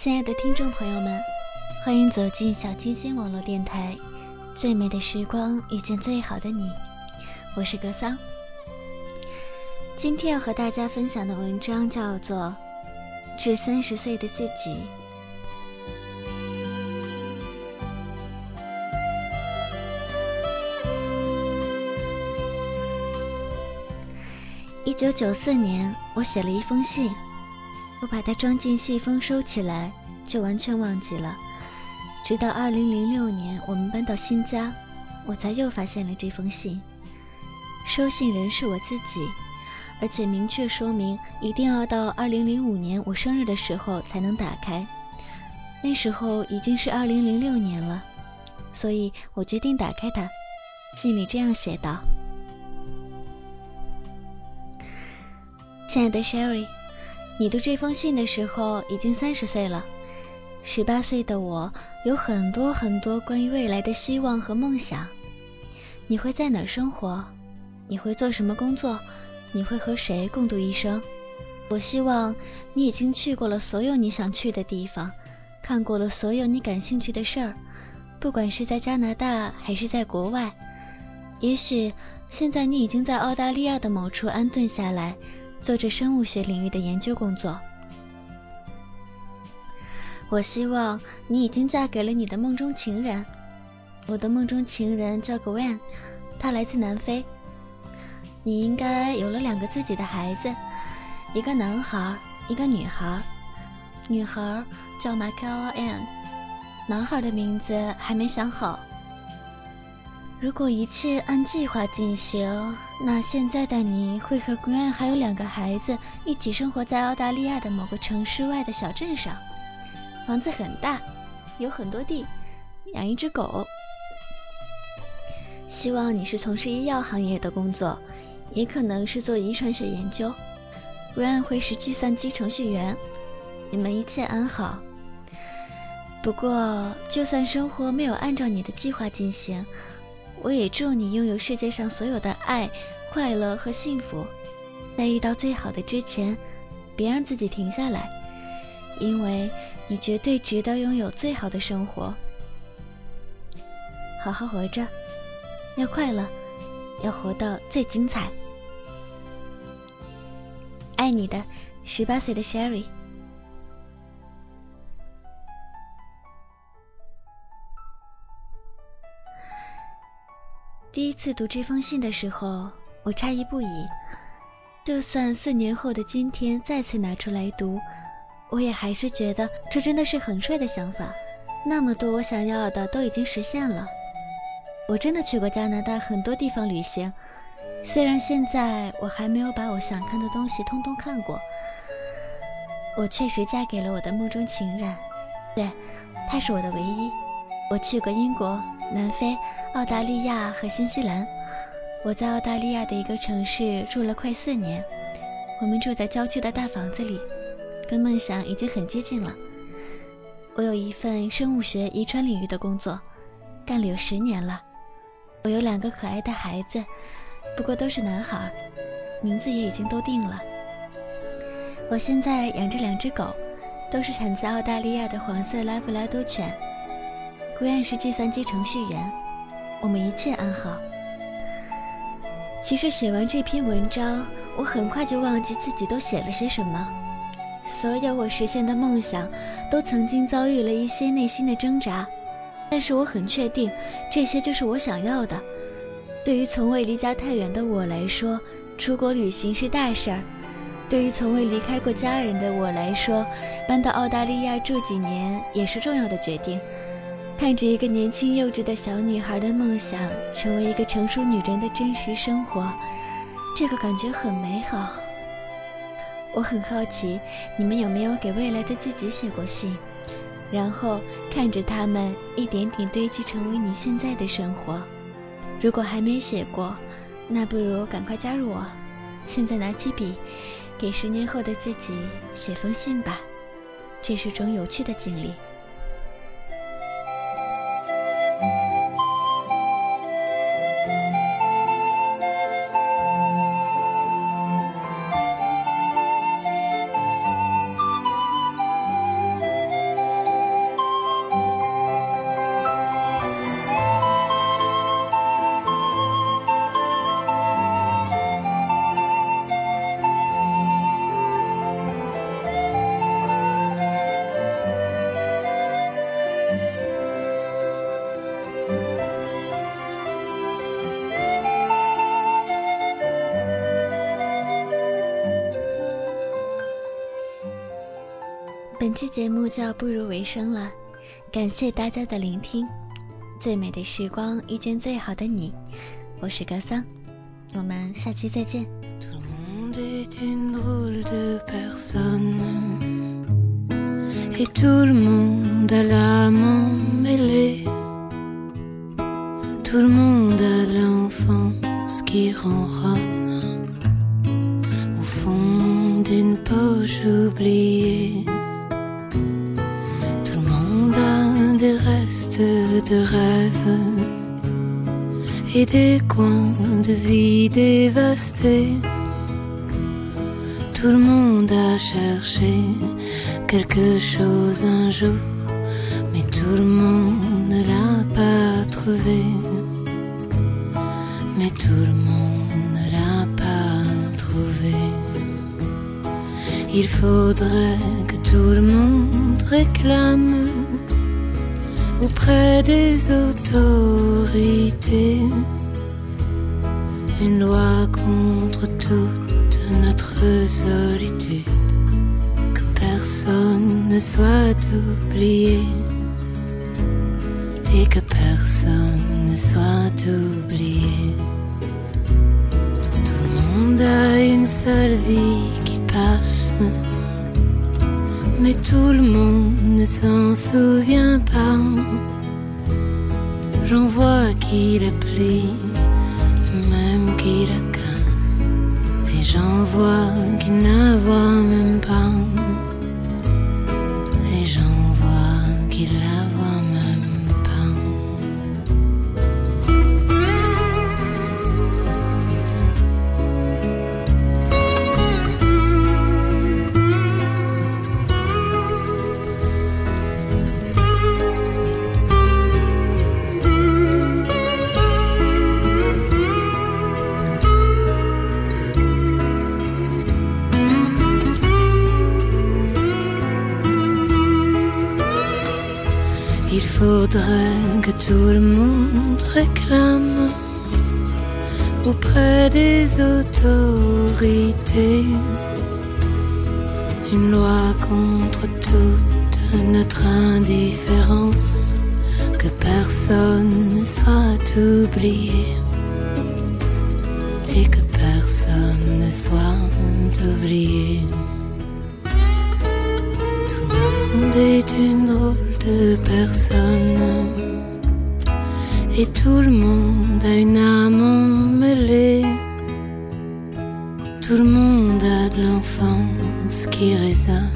亲爱的听众朋友们，欢迎走进小清新网络电台。最美的时光遇见最好的你，我是格桑。今天要和大家分享的文章叫做《致三十岁的自己》。一九九四年，我写了一封信。我把它装进信封收起来，就完全忘记了。直到二零零六年，我们搬到新家，我才又发现了这封信。收信人是我自己，而且明确说明一定要到二零零五年我生日的时候才能打开。那时候已经是二零零六年了，所以我决定打开它。信里这样写道：“亲爱的 Sherry。”你读这封信的时候已经三十岁了，十八岁的我有很多很多关于未来的希望和梦想。你会在哪儿生活？你会做什么工作？你会和谁共度一生？我希望你已经去过了所有你想去的地方，看过了所有你感兴趣的事儿，不管是在加拿大还是在国外。也许现在你已经在澳大利亚的某处安顿下来。做着生物学领域的研究工作。我希望你已经嫁给了你的梦中情人。我的梦中情人叫 Gwen，他来自南非。你应该有了两个自己的孩子，一个男孩，一个女孩。女孩叫 Michael Ann，男孩的名字还没想好。如果一切按计划进行，那现在的你会和 Gwen 还有两个孩子一起生活在澳大利亚的某个城市外的小镇上。房子很大，有很多地，养一只狗。希望你是从事医药行业的工作，也可能是做遗传学研究。Gwen 会是计算机程序员。你们一切安好。不过，就算生活没有按照你的计划进行，我也祝你拥有世界上所有的爱、快乐和幸福。在遇到最好的之前，别让自己停下来，因为你绝对值得拥有最好的生活。好好活着，要快乐，要活到最精彩。爱你的，十八岁的 Sherry。第一次读这封信的时候，我诧异不已。就算四年后的今天再次拿出来读，我也还是觉得这真的是很帅的想法。那么多我想要的都已经实现了。我真的去过加拿大很多地方旅行，虽然现在我还没有把我想看的东西通通看过。我确实嫁给了我的梦中情人，对，他是我的唯一。我去过英国、南非。澳大利亚和新西兰，我在澳大利亚的一个城市住了快四年，我们住在郊区的大房子里，跟梦想已经很接近了。我有一份生物学遗传领域的工作，干了有十年了。我有两个可爱的孩子，不过都是男孩，名字也已经都定了。我现在养着两只狗，都是产自澳大利亚的黄色拉布拉多犬。归案是计算机程序员，我们一切安好。其实写完这篇文章，我很快就忘记自己都写了些什么。所有我实现的梦想，都曾经遭遇了一些内心的挣扎，但是我很确定，这些就是我想要的。对于从未离家太远的我来说，出国旅行是大事儿；对于从未离开过家人的我来说，搬到澳大利亚住几年也是重要的决定。看着一个年轻幼稚的小女孩的梦想成为一个成熟女人的真实生活，这个感觉很美好。我很好奇，你们有没有给未来的自己写过信？然后看着他们一点点堆积，成为你现在的生活。如果还没写过，那不如赶快加入我。现在拿起笔，给十年后的自己写封信吧。这是种有趣的经历。期节目就要步入尾声了，感谢大家的聆听。最美的时光遇见最好的你，我是格桑，我们下期再见。De rêves et des coins de vie dévastés. Tout le monde a cherché quelque chose un jour, mais tout le monde ne l'a pas trouvé. Mais tout le monde ne l'a pas trouvé. Il faudrait que tout le monde réclame auprès des autorités. Une loi contre toute notre solitude, que personne ne soit oublié et que personne ne soit oublié. Tout le monde a une seule vie qui passe tout le monde ne s'en souvient pas. J'en vois qui la plie, même qui la casse, et j'en vois qui voit même pas. Et j'en vois qui la voit que tout le monde réclame auprès des autorités une loi contre toute notre indifférence, que personne ne soit oublié et que personne ne soit oublié. Le monde est une drôle de personne et tout le monde a une âme emmêlée. Tout le monde a de l'enfance qui résonne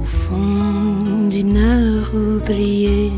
au fond d'une heure oubliée.